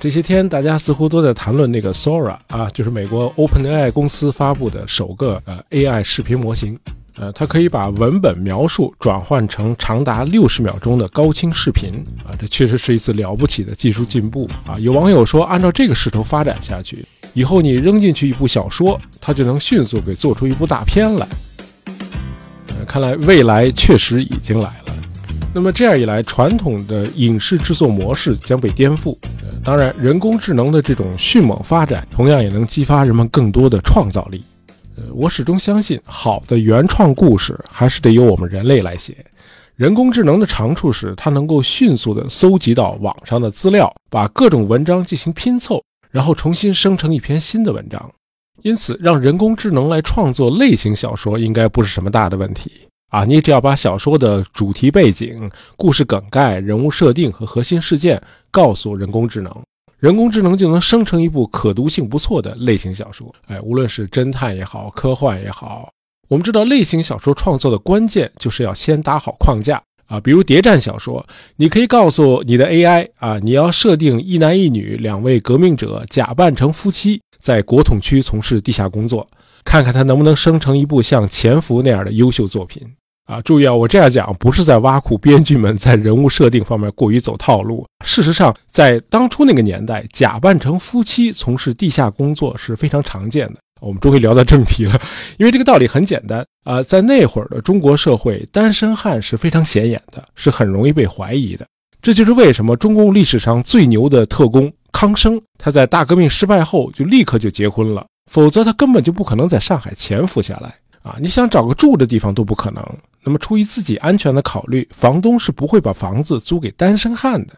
这些天大家似乎都在谈论那个 Sora 啊，就是美国 OpenAI 公司发布的首个呃 AI 视频模型。呃，它可以把文本描述转换成长达六十秒钟的高清视频啊，这确实是一次了不起的技术进步啊！有网友说，按照这个势头发展下去，以后你扔进去一部小说，它就能迅速给做出一部大片来。呃，看来未来确实已经来了。那么这样一来，传统的影视制作模式将被颠覆。当然，人工智能的这种迅猛发展，同样也能激发人们更多的创造力。呃，我始终相信，好的原创故事还是得由我们人类来写。人工智能的长处是，它能够迅速地搜集到网上的资料，把各种文章进行拼凑，然后重新生成一篇新的文章。因此，让人工智能来创作类型小说，应该不是什么大的问题啊！你只要把小说的主题背景、故事梗概、人物设定和核心事件告诉人工智能。人工智能就能生成一部可读性不错的类型小说。哎，无论是侦探也好，科幻也好，我们知道类型小说创作的关键就是要先打好框架啊。比如谍战小说，你可以告诉你的 AI 啊，你要设定一男一女两位革命者假扮成夫妻，在国统区从事地下工作，看看他能不能生成一部像《潜伏》那样的优秀作品。啊，注意啊！我这样讲不是在挖苦编剧们在人物设定方面过于走套路。事实上，在当初那个年代，假扮成夫妻从事地下工作是非常常见的。我们终于聊到正题了，因为这个道理很简单啊，在那会儿的中国社会，单身汉是非常显眼的，是很容易被怀疑的。这就是为什么中共历史上最牛的特工康生，他在大革命失败后就立刻就结婚了，否则他根本就不可能在上海潜伏下来。啊，你想找个住的地方都不可能。那么，出于自己安全的考虑，房东是不会把房子租给单身汉的。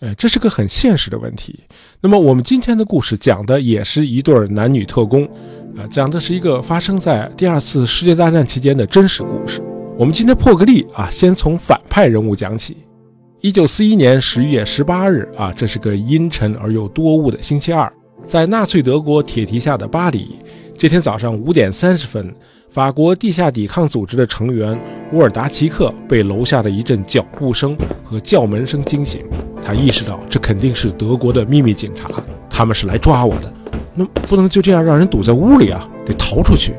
哎，这是个很现实的问题。那么，我们今天的故事讲的也是一对男女特工，啊，讲的是一个发生在第二次世界大战期间的真实故事。我们今天破个例啊，先从反派人物讲起。一九四一年十一月十八日啊，这是个阴沉而又多雾的星期二，在纳粹德国铁蹄下的巴黎，这天早上五点三十分。法国地下抵抗组织的成员沃尔达奇克被楼下的一阵脚步声和叫门声惊醒，他意识到这肯定是德国的秘密警察，他们是来抓我的。那不能就这样让人堵在屋里啊，得逃出去。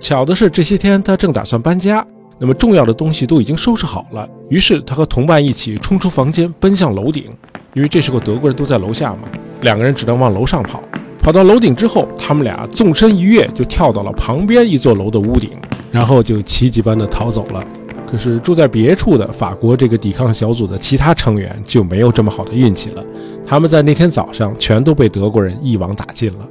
巧的是，这些天他正打算搬家，那么重要的东西都已经收拾好了。于是他和同伴一起冲出房间，奔向楼顶，因为这时候德国人都在楼下嘛，两个人只能往楼上跑。跑到楼顶之后，他们俩纵身一跃，就跳到了旁边一座楼的屋顶，然后就奇迹般的逃走了。可是住在别处的法国这个抵抗小组的其他成员就没有这么好的运气了，他们在那天早上全都被德国人一网打尽了。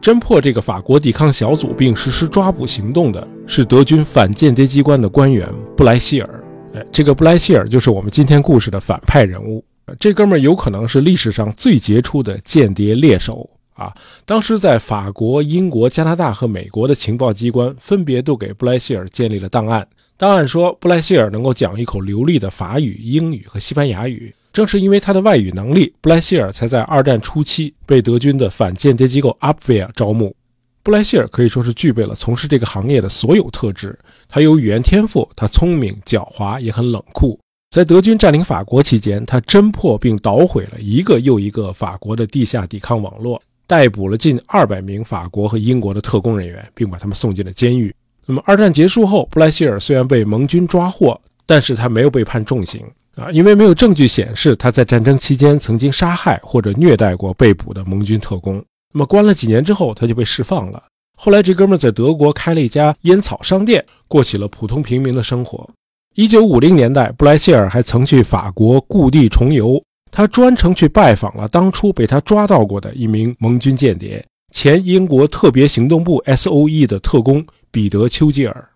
侦破这个法国抵抗小组并实施抓捕行动的是德军反间谍机关的官员布莱希尔。哎，这个布莱希尔就是我们今天故事的反派人物。这哥们儿有可能是历史上最杰出的间谍猎手。啊，当时在法国、英国、加拿大和美国的情报机关分别都给布莱希尔建立了档案。档案说，布莱希尔能够讲一口流利的法语、英语和西班牙语。正是因为他的外语能力，布莱希尔才在二战初期被德军的反间谍机构 Abwehr 招募。布莱希尔可以说是具备了从事这个行业的所有特质。他有语言天赋，他聪明、狡猾，也很冷酷。在德军占领法国期间，他侦破并捣毁了一个又一个法国的地下抵抗网络。逮捕了近二百名法国和英国的特工人员，并把他们送进了监狱。那么，二战结束后，布莱希尔虽然被盟军抓获，但是他没有被判重刑啊，因为没有证据显示他在战争期间曾经杀害或者虐待过被捕的盟军特工。那么，关了几年之后，他就被释放了。后来，这哥们在德国开了一家烟草商店，过起了普通平民的生活。一九五零年代，布莱希尔还曾去法国故地重游。他专程去拜访了当初被他抓到过的一名盟军间谍，前英国特别行动部 S.O.E 的特工彼得·丘吉尔。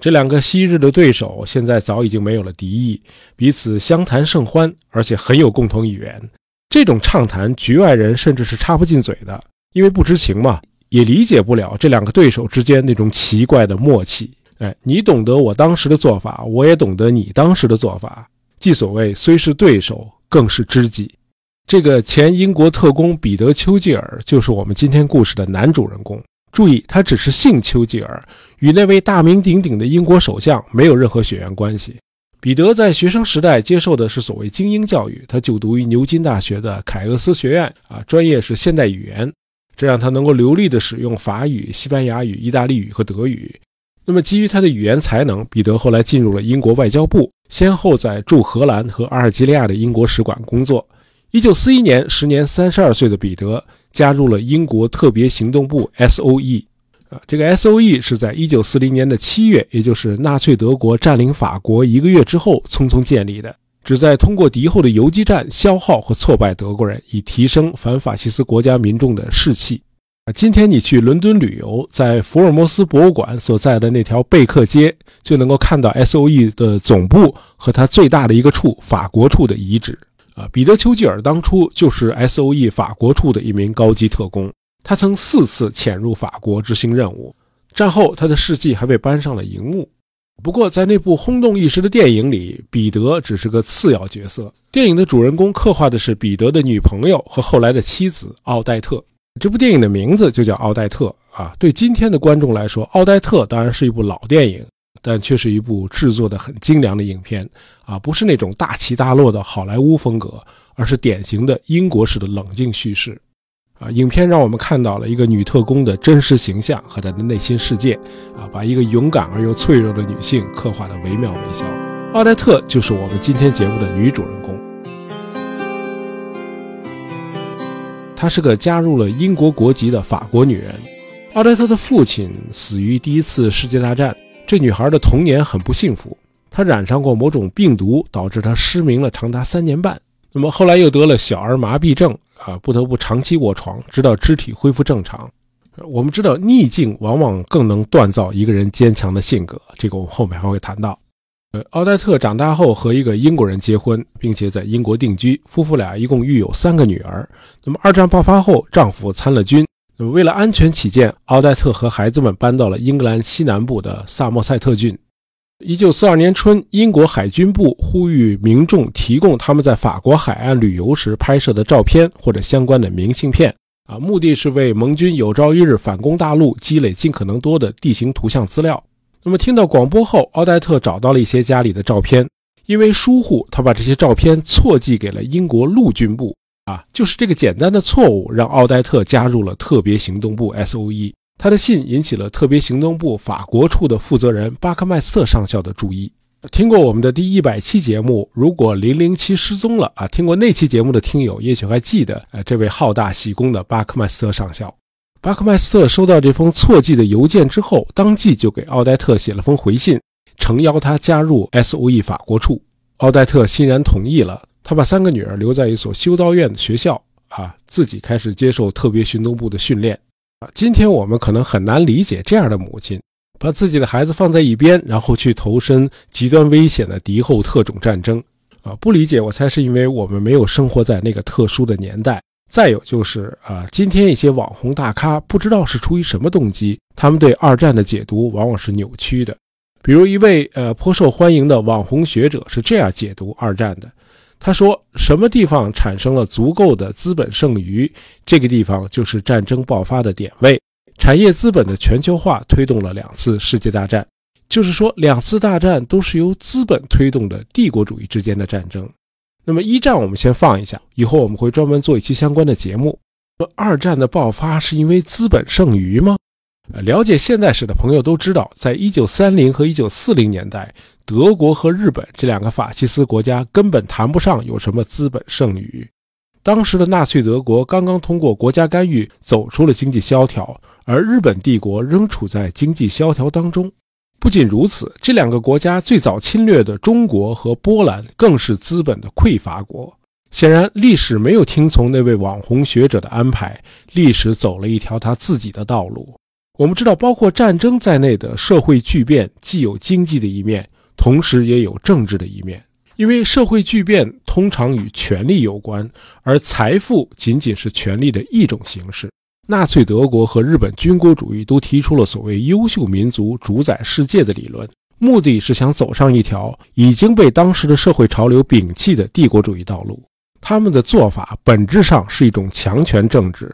这两个昔日的对手现在早已经没有了敌意，彼此相谈甚欢，而且很有共同语言。这种畅谈，局外人甚至是插不进嘴的，因为不知情嘛，也理解不了这两个对手之间那种奇怪的默契。哎，你懂得我当时的做法，我也懂得你当时的做法。即所谓虽是对手。更是知己。这个前英国特工彼得·丘吉尔就是我们今天故事的男主人公。注意，他只是姓丘吉尔，与那位大名鼎鼎的英国首相没有任何血缘关系。彼得在学生时代接受的是所谓精英教育，他就读于牛津大学的凯厄斯学院，啊，专业是现代语言，这让他能够流利地使用法语、西班牙语、意大利语和德语。那么，基于他的语言才能，彼得后来进入了英国外交部，先后在驻荷兰和阿尔及利亚的英国使馆工作。一九四一年，时年三十二岁的彼得加入了英国特别行动部 （S.O.E.）。啊，这个 S.O.E. 是在一九四零年的七月，也就是纳粹德国占领法国一个月之后匆匆建立的，旨在通过敌后的游击战消耗和挫败德国人，以提升反法西斯国家民众的士气。今天你去伦敦旅游，在福尔摩斯博物馆所在的那条贝克街，就能够看到 S.O.E. 的总部和它最大的一个处——法国处的遗址。啊，彼得·丘吉尔当初就是 S.O.E. 法国处的一名高级特工。他曾四次潜入法国执行任务，战后他的事迹还被搬上了荧幕。不过，在那部轰动一时的电影里，彼得只是个次要角色。电影的主人公刻画的是彼得的女朋友和后来的妻子奥黛特。这部电影的名字就叫《奥黛特》啊。对今天的观众来说，《奥黛特》当然是一部老电影，但却是一部制作的很精良的影片啊，不是那种大起大落的好莱坞风格，而是典型的英国式的冷静叙事。啊，影片让我们看到了一个女特工的真实形象和她的内心世界，啊，把一个勇敢而又脆弱的女性刻画的惟妙惟肖。奥黛特就是我们今天节目的女主人公。她是个加入了英国国籍的法国女人。奥黛特的父亲死于第一次世界大战，这女孩的童年很不幸福。她染上过某种病毒，导致她失明了长达三年半。那么后来又得了小儿麻痹症。啊，不得不长期卧床，直到肢体恢复正常。我们知道，逆境往往更能锻造一个人坚强的性格，这个我们后面还会谈到。呃，奥黛特长大后和一个英国人结婚，并且在英国定居，夫妇俩一共育有三个女儿。那么二战爆发后，丈夫参了军，那么为了安全起见，奥黛特和孩子们搬到了英格兰西南部的萨默塞特郡。一九四二年春，英国海军部呼吁民众提供他们在法国海岸旅游时拍摄的照片或者相关的明信片，啊，目的是为盟军有朝一日反攻大陆积累尽可能多的地形图像资料。那么，听到广播后，奥黛特找到了一些家里的照片，因为疏忽，他把这些照片错寄给了英国陆军部，啊，就是这个简单的错误，让奥黛特加入了特别行动部 S.O.E。他的信引起了特别行动部法国处的负责人巴克麦斯特上校的注意。听过我们的第一百期节目，如果零零七失踪了啊，听过那期节目的听友也许还记得，呃，这位好大喜功的巴克麦斯特上校。巴克麦斯特收到这封错寄的邮件之后，当即就给奥黛特写了封回信，诚邀他加入 S.O.E 法国处。奥黛特欣然同意了。他把三个女儿留在一所修道院的学校啊，自己开始接受特别行动部的训练。啊，今天我们可能很难理解这样的母亲，把自己的孩子放在一边，然后去投身极端危险的敌后特种战争。啊，不理解，我猜是因为我们没有生活在那个特殊的年代。再有就是啊，今天一些网红大咖不知道是出于什么动机，他们对二战的解读往往是扭曲的。比如一位呃颇受欢迎的网红学者是这样解读二战的。他说：“什么地方产生了足够的资本剩余，这个地方就是战争爆发的点位。产业资本的全球化推动了两次世界大战，就是说，两次大战都是由资本推动的帝国主义之间的战争。那么一战我们先放一下，以后我们会专门做一期相关的节目。二战的爆发是因为资本剩余吗？”了解现代史的朋友都知道，在一九三零和一九四零年代，德国和日本这两个法西斯国家根本谈不上有什么资本剩余。当时的纳粹德国刚刚通过国家干预走出了经济萧条，而日本帝国仍处在经济萧条当中。不仅如此，这两个国家最早侵略的中国和波兰更是资本的匮乏国。显然，历史没有听从那位网红学者的安排，历史走了一条他自己的道路。我们知道，包括战争在内的社会巨变，既有经济的一面，同时也有政治的一面。因为社会巨变通常与权力有关，而财富仅仅是权力的一种形式。纳粹德国和日本军国主义都提出了所谓“优秀民族主宰世界”的理论，目的是想走上一条已经被当时的社会潮流摒弃的帝国主义道路。他们的做法本质上是一种强权政治。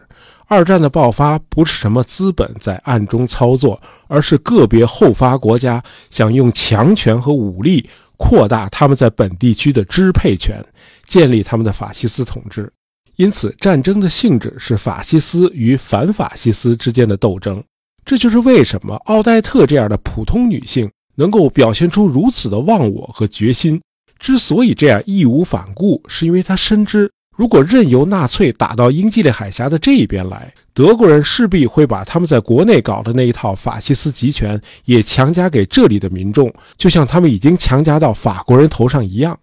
二战的爆发不是什么资本在暗中操作，而是个别后发国家想用强权和武力扩大他们在本地区的支配权，建立他们的法西斯统治。因此，战争的性质是法西斯与反法西斯之间的斗争。这就是为什么奥黛特这样的普通女性能够表现出如此的忘我和决心。之所以这样义无反顾，是因为她深知，如果任由纳粹打到英吉利海峡的这一边来，德国人势必会把他们在国内搞的那一套法西斯集权也强加给这里的民众，就像他们已经强加到法国人头上一样。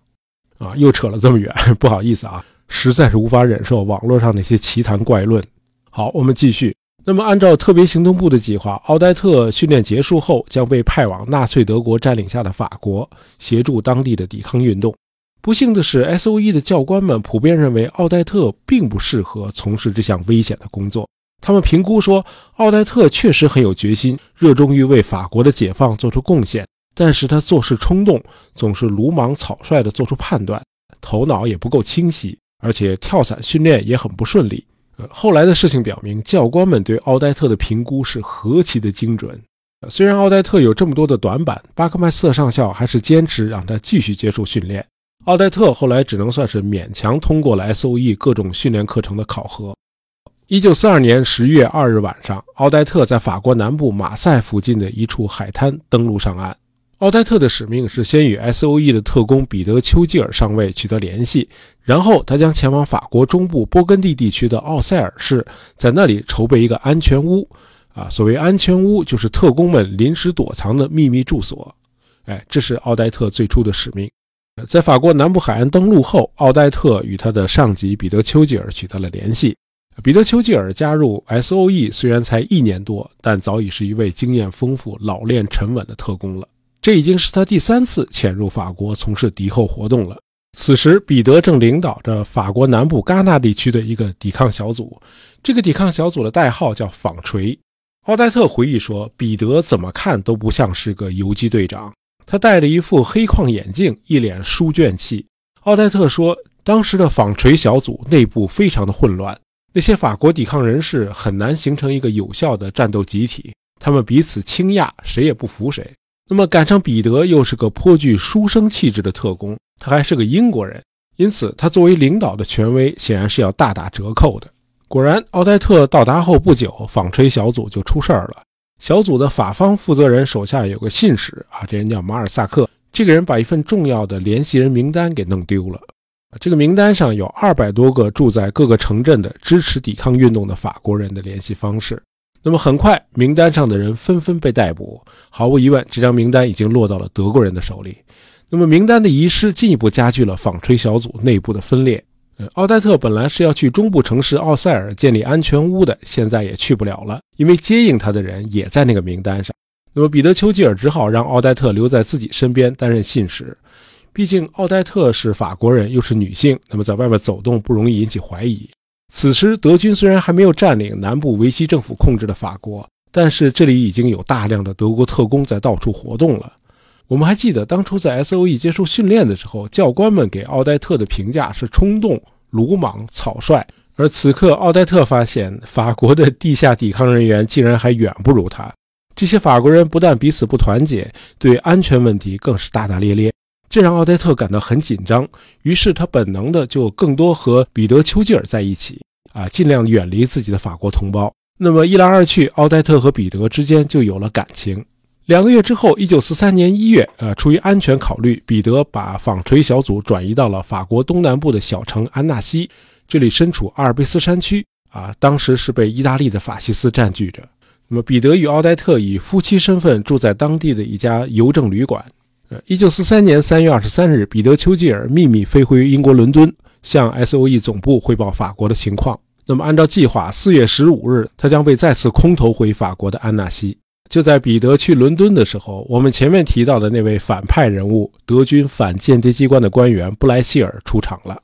啊，又扯了这么远，不好意思啊。实在是无法忍受网络上那些奇谈怪论。好，我们继续。那么，按照特别行动部的计划，奥黛特训练结束后将被派往纳粹德国占领下的法国，协助当地的抵抗运动。不幸的是，S.O.E 的教官们普遍认为奥黛特并不适合从事这项危险的工作。他们评估说，奥黛特确实很有决心，热衷于为法国的解放做出贡献，但是他做事冲动，总是鲁莽草率地做出判断，头脑也不够清晰。而且跳伞训练也很不顺利。呃，后来的事情表明，教官们对奥黛特的评估是何其的精准。虽然奥黛特有这么多的短板，巴克麦斯特上校还是坚持让他继续接受训练。奥黛特后来只能算是勉强通过了 S.O.E 各种训练课程的考核。一九四二年十月二日晚上，奥黛特在法国南部马赛附近的一处海滩登陆上岸。奥黛特的使命是先与 S.O.E 的特工彼得·丘吉尔上尉取得联系，然后他将前往法国中部波根地地区的奥塞尔市，在那里筹备一个安全屋。啊，所谓安全屋，就是特工们临时躲藏的秘密住所。哎，这是奥黛特最初的使命。在法国南部海岸登陆后，奥黛特与他的上级彼得·丘吉尔取得了联系。彼得·丘吉尔加入 S.O.E 虽然才一年多，但早已是一位经验丰富、老练沉稳的特工了。这已经是他第三次潜入法国从事敌后活动了。此时，彼得正领导着法国南部戛纳地区的一个抵抗小组，这个抵抗小组的代号叫“纺锤”。奥黛特回忆说：“彼得怎么看都不像是个游击队长，他戴着一副黑框眼镜，一脸书卷气。”奥黛特说：“当时的纺锤小组内部非常的混乱，那些法国抵抗人士很难形成一个有效的战斗集体，他们彼此倾轧，谁也不服谁。”那么赶上彼得又是个颇具书生气质的特工，他还是个英国人，因此他作为领导的权威显然是要大打折扣的。果然，奥黛特到达后不久，纺锤小组就出事儿了。小组的法方负责人手下有个信使啊，这人叫马尔萨克，这个人把一份重要的联系人名单给弄丢了。这个名单上有二百多个住在各个城镇的支持抵抗运动的法国人的联系方式。那么很快，名单上的人纷纷被逮捕。毫无疑问，这张名单已经落到了德国人的手里。那么名单的遗失进一步加剧了纺锤小组内部的分裂。呃，奥黛特本来是要去中部城市奥塞尔建立安全屋的，现在也去不了了，因为接应他的人也在那个名单上。那么彼得·丘吉尔只好让奥黛特留在自己身边担任信使。毕竟奥黛特是法国人，又是女性，那么在外面走动不容易引起怀疑。此时，德军虽然还没有占领南部维希政府控制的法国，但是这里已经有大量的德国特工在到处活动了。我们还记得，当初在 S.O.E 接受训练的时候，教官们给奥黛特的评价是冲动、鲁莽、草率。而此刻，奥黛特发现法国的地下抵抗人员竟然还远不如他。这些法国人不但彼此不团结，对安全问题更是大大咧咧。这让奥黛特感到很紧张，于是他本能的就更多和彼得·丘吉尔在一起，啊，尽量远离自己的法国同胞。那么一来二去，奥黛特和彼得之间就有了感情。两个月之后，一九四三年一月，呃，出于安全考虑，彼得把纺锤小组转移到了法国东南部的小城安纳西，这里身处阿尔卑斯山区，啊，当时是被意大利的法西斯占据着。那么彼得与奥黛特以夫妻身份住在当地的一家邮政旅馆。一九四三年三月二十三日，彼得·丘吉尔秘密飞回英国伦敦，向 S.O.E 总部汇报法国的情况。那么，按照计划，四月十五日，他将被再次空投回法国的安纳西。就在彼得去伦敦的时候，我们前面提到的那位反派人物——德军反间谍机关的官员布莱希尔出场了。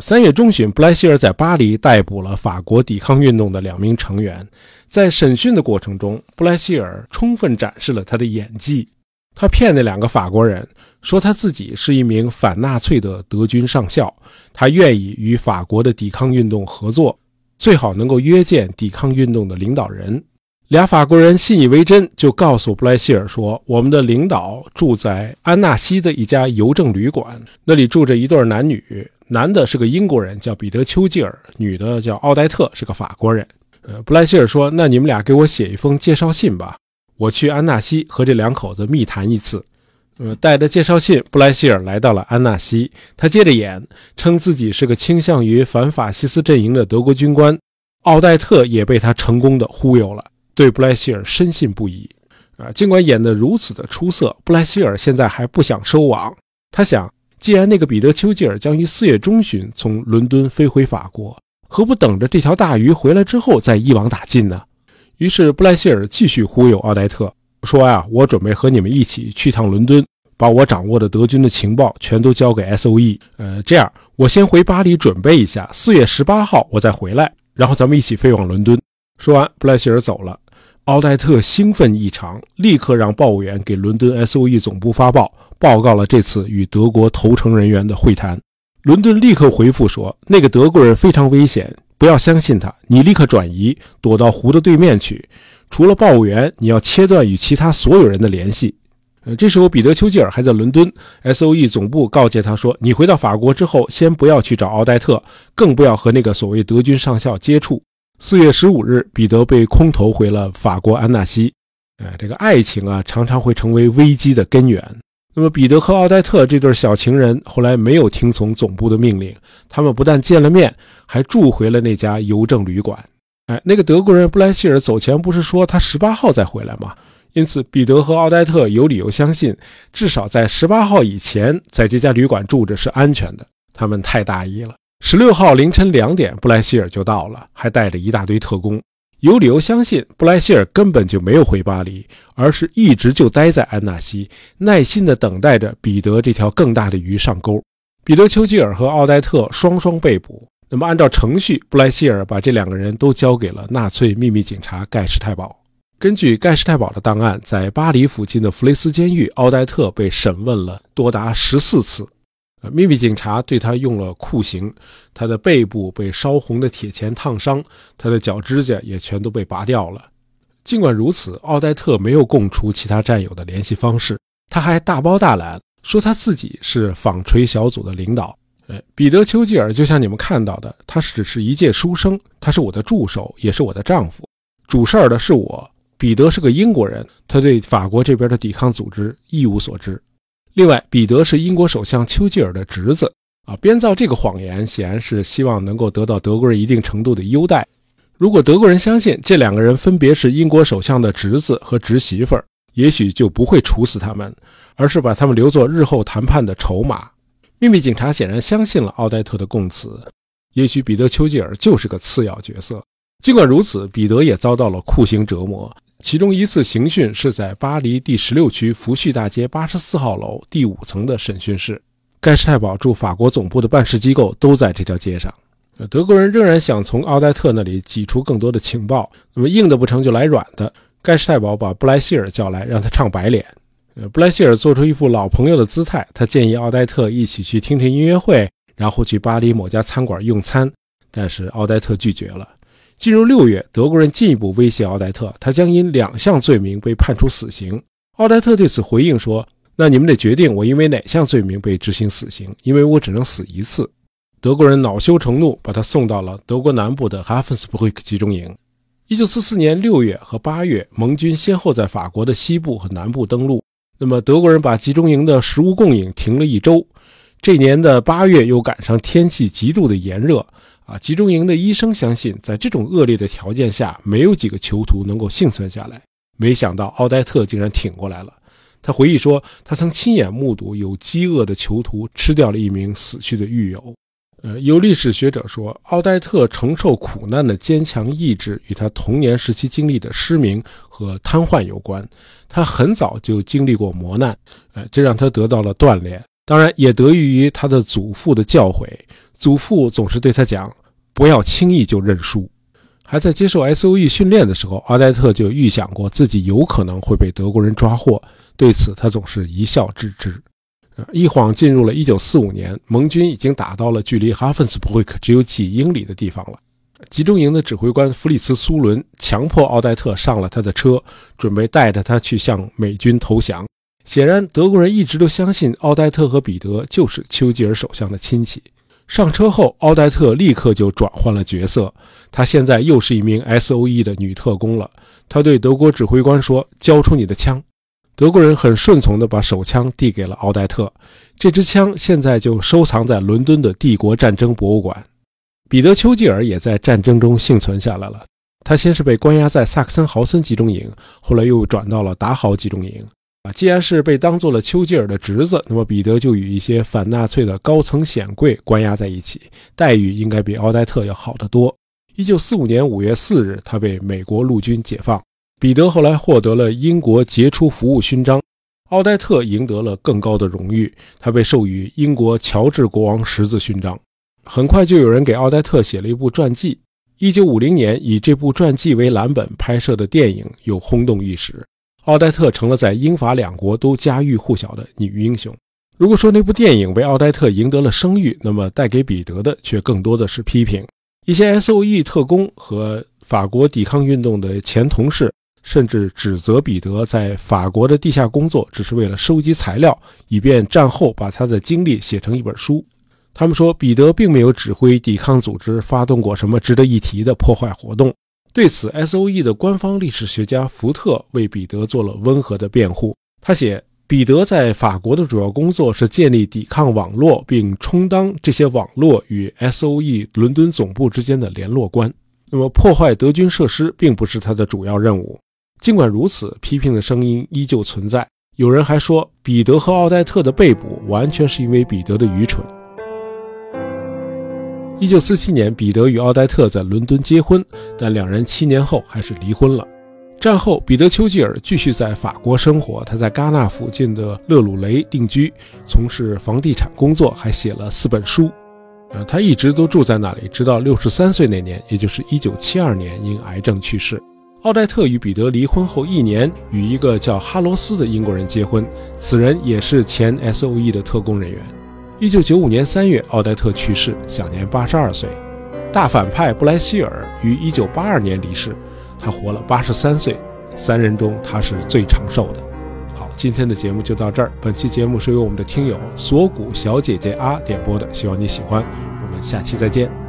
三月中旬，布莱希尔在巴黎逮捕了法国抵抗运动的两名成员。在审讯的过程中，布莱希尔充分展示了他的演技。他骗那两个法国人，说他自己是一名反纳粹的德军上校，他愿意与法国的抵抗运动合作，最好能够约见抵抗运动的领导人。俩法国人信以为真，就告诉布莱希尔说：“我们的领导住在安纳西的一家邮政旅馆，那里住着一对男女，男的是个英国人，叫彼得·丘吉尔；女的叫奥黛特，是个法国人。”呃，布莱希尔说：“那你们俩给我写一封介绍信吧，我去安纳西和这两口子密谈一次。”呃，带着介绍信，布莱希尔来到了安纳西。他接着演，称自己是个倾向于反法西斯阵营的德国军官。奥黛特也被他成功的忽悠了。对布莱希尔深信不疑，啊，尽管演得如此的出色，布莱希尔现在还不想收网。他想，既然那个彼得·丘吉尔将于四月中旬从伦敦飞回法国，何不等着这条大鱼回来之后再一网打尽呢？于是布莱希尔继续忽悠奥黛特说：“呀，我准备和你们一起去趟伦敦，把我掌握的德军的情报全都交给 S.O.E。呃，这样我先回巴黎准备一下，四月十八号我再回来，然后咱们一起飞往伦敦。”说完，布莱希尔走了。奥黛特兴奋异常，立刻让报务员给伦敦 S.O.E 总部发报，报告了这次与德国投诚人员的会谈。伦敦立刻回复说：“那个德国人非常危险，不要相信他。你立刻转移，躲到湖的对面去。除了报务员，你要切断与其他所有人的联系。”呃，这时候彼得·丘吉尔还在伦敦 S.O.E 总部告诫他说：“你回到法国之后，先不要去找奥黛特，更不要和那个所谓德军上校接触。”四月十五日，彼得被空投回了法国安纳西。哎，这个爱情啊，常常会成为危机的根源。那么，彼得和奥黛特这对小情人后来没有听从总部的命令，他们不但见了面，还住回了那家邮政旅馆。哎，那个德国人布莱希尔走前不是说他十八号再回来吗？因此，彼得和奥黛特有理由相信，至少在十八号以前，在这家旅馆住着是安全的。他们太大意了。十六号凌晨两点，布莱希尔就到了，还带着一大堆特工。有理由相信，布莱希尔根本就没有回巴黎，而是一直就待在安纳西，耐心地等待着彼得这条更大的鱼上钩。彼得·丘吉尔和奥黛特双双被捕。那么，按照程序，布莱希尔把这两个人都交给了纳粹秘密警察盖世太保。根据盖世太保的档案，在巴黎附近的弗雷斯监狱，奥黛特被审问了多达十四次。秘密警察对他用了酷刑，他的背部被烧红的铁钳烫伤，他的脚指甲也全都被拔掉了。尽管如此，奥黛特没有供出其他战友的联系方式，他还大包大揽说他自己是纺锤小组的领导。呃，彼得·丘吉尔就像你们看到的，他只是一介书生，他是我的助手，也是我的丈夫，主事儿的是我。彼得是个英国人，他对法国这边的抵抗组织一无所知。另外，彼得是英国首相丘吉尔的侄子啊，编造这个谎言显然是希望能够得到德国人一定程度的优待。如果德国人相信这两个人分别是英国首相的侄子和侄媳妇儿，也许就不会处死他们，而是把他们留作日后谈判的筹码。秘密警察显然相信了奥黛特的供词，也许彼得·丘吉尔就是个次要角色。尽管如此，彼得也遭到了酷刑折磨。其中一次刑讯是在巴黎第十六区福煦大街八十四号楼第五层的审讯室，盖世太保驻法国总部的办事机构都在这条街上。德国人仍然想从奥黛特那里挤出更多的情报，那么硬的不成就来软的。盖世太保把布莱希尔叫来，让他唱白脸。呃，布莱希尔做出一副老朋友的姿态，他建议奥黛特一起去听听音乐会，然后去巴黎某家餐馆用餐，但是奥黛特拒绝了。进入六月，德国人进一步威胁奥黛特，他将因两项罪名被判处死刑。奥黛特对此回应说：“那你们得决定我因为哪项罪名被执行死刑，因为我只能死一次。”德国人恼羞成怒，把他送到了德国南部的哈芬斯布瑞克集中营。一九四四年六月和八月，盟军先后在法国的西部和南部登陆。那么，德国人把集中营的食物供应停了一周。这年的八月又赶上天气极度的炎热。啊，集中营的医生相信，在这种恶劣的条件下，没有几个囚徒能够幸存下来。没想到奥黛特竟然挺过来了。他回忆说，他曾亲眼目睹有饥饿的囚徒吃掉了一名死去的狱友。呃，有历史学者说，奥黛特承受苦难的坚强意志与他童年时期经历的失明和瘫痪有关。他很早就经历过磨难，呃，这让他得到了锻炼。当然，也得益于他的祖父的教诲。祖父总是对他讲：“不要轻易就认输。”还在接受 S.O.E 训练的时候，阿黛特就预想过自己有可能会被德国人抓获，对此他总是一笑置之。一晃进入了1945年，盟军已经打到了距离哈芬斯布瑞克只有几英里的地方了。集中营的指挥官弗里茨·苏伦强迫奥黛特上了他的车，准备带着他去向美军投降。显然，德国人一直都相信奥黛特和彼得就是丘吉尔首相的亲戚。上车后，奥黛特立刻就转换了角色，她现在又是一名 S.O.E 的女特工了。她对德国指挥官说：“交出你的枪。”德国人很顺从地把手枪递给了奥黛特，这支枪现在就收藏在伦敦的帝国战争博物馆。彼得·丘吉尔也在战争中幸存下来了。他先是被关押在萨克森豪森集中营，后来又转到了达豪集中营。啊，既然是被当做了丘吉尔的侄子，那么彼得就与一些反纳粹的高层显贵关押在一起，待遇应该比奥黛特要好得多。一九四五年五月四日，他被美国陆军解放。彼得后来获得了英国杰出服务勋章，奥黛特赢得了更高的荣誉，他被授予英国乔治国王十字勋章。很快就有人给奥黛特写了一部传记。一九五零年，以这部传记为蓝本拍摄的电影又轰动一时，奥黛特成了在英法两国都家喻户晓的女英雄。如果说那部电影为奥黛特赢得了声誉，那么带给彼得的却更多的是批评。一些 S.O.E 特工和法国抵抗运动的前同事。甚至指责彼得在法国的地下工作只是为了收集材料，以便战后把他的经历写成一本书。他们说，彼得并没有指挥抵抗组织发动过什么值得一提的破坏活动。对此，S.O.E 的官方历史学家福特为彼得做了温和的辩护。他写，彼得在法国的主要工作是建立抵抗网络，并充当这些网络与 S.O.E 伦敦总部之间的联络官。那么，破坏德军设施并不是他的主要任务。尽管如此，批评的声音依旧存在。有人还说，彼得和奥黛特的被捕完全是因为彼得的愚蠢。一九四七年，彼得与奥黛特在伦敦结婚，但两人七年后还是离婚了。战后，彼得·丘吉尔继续在法国生活，他在戛纳附近的勒鲁雷定居，从事房地产工作，还写了四本书。呃，他一直都住在那里，直到六十三岁那年，也就是一九七二年，因癌症去世。奥黛特与彼得离婚后一年，与一个叫哈罗斯的英国人结婚，此人也是前 S.O.E 的特工人员。一九九五年三月，奥黛特去世，享年八十二岁。大反派布莱希尔于一九八二年离世，他活了八十三岁，三人中他是最长寿的。好，今天的节目就到这儿。本期节目是由我们的听友锁骨小姐姐阿点播的，希望你喜欢。我们下期再见。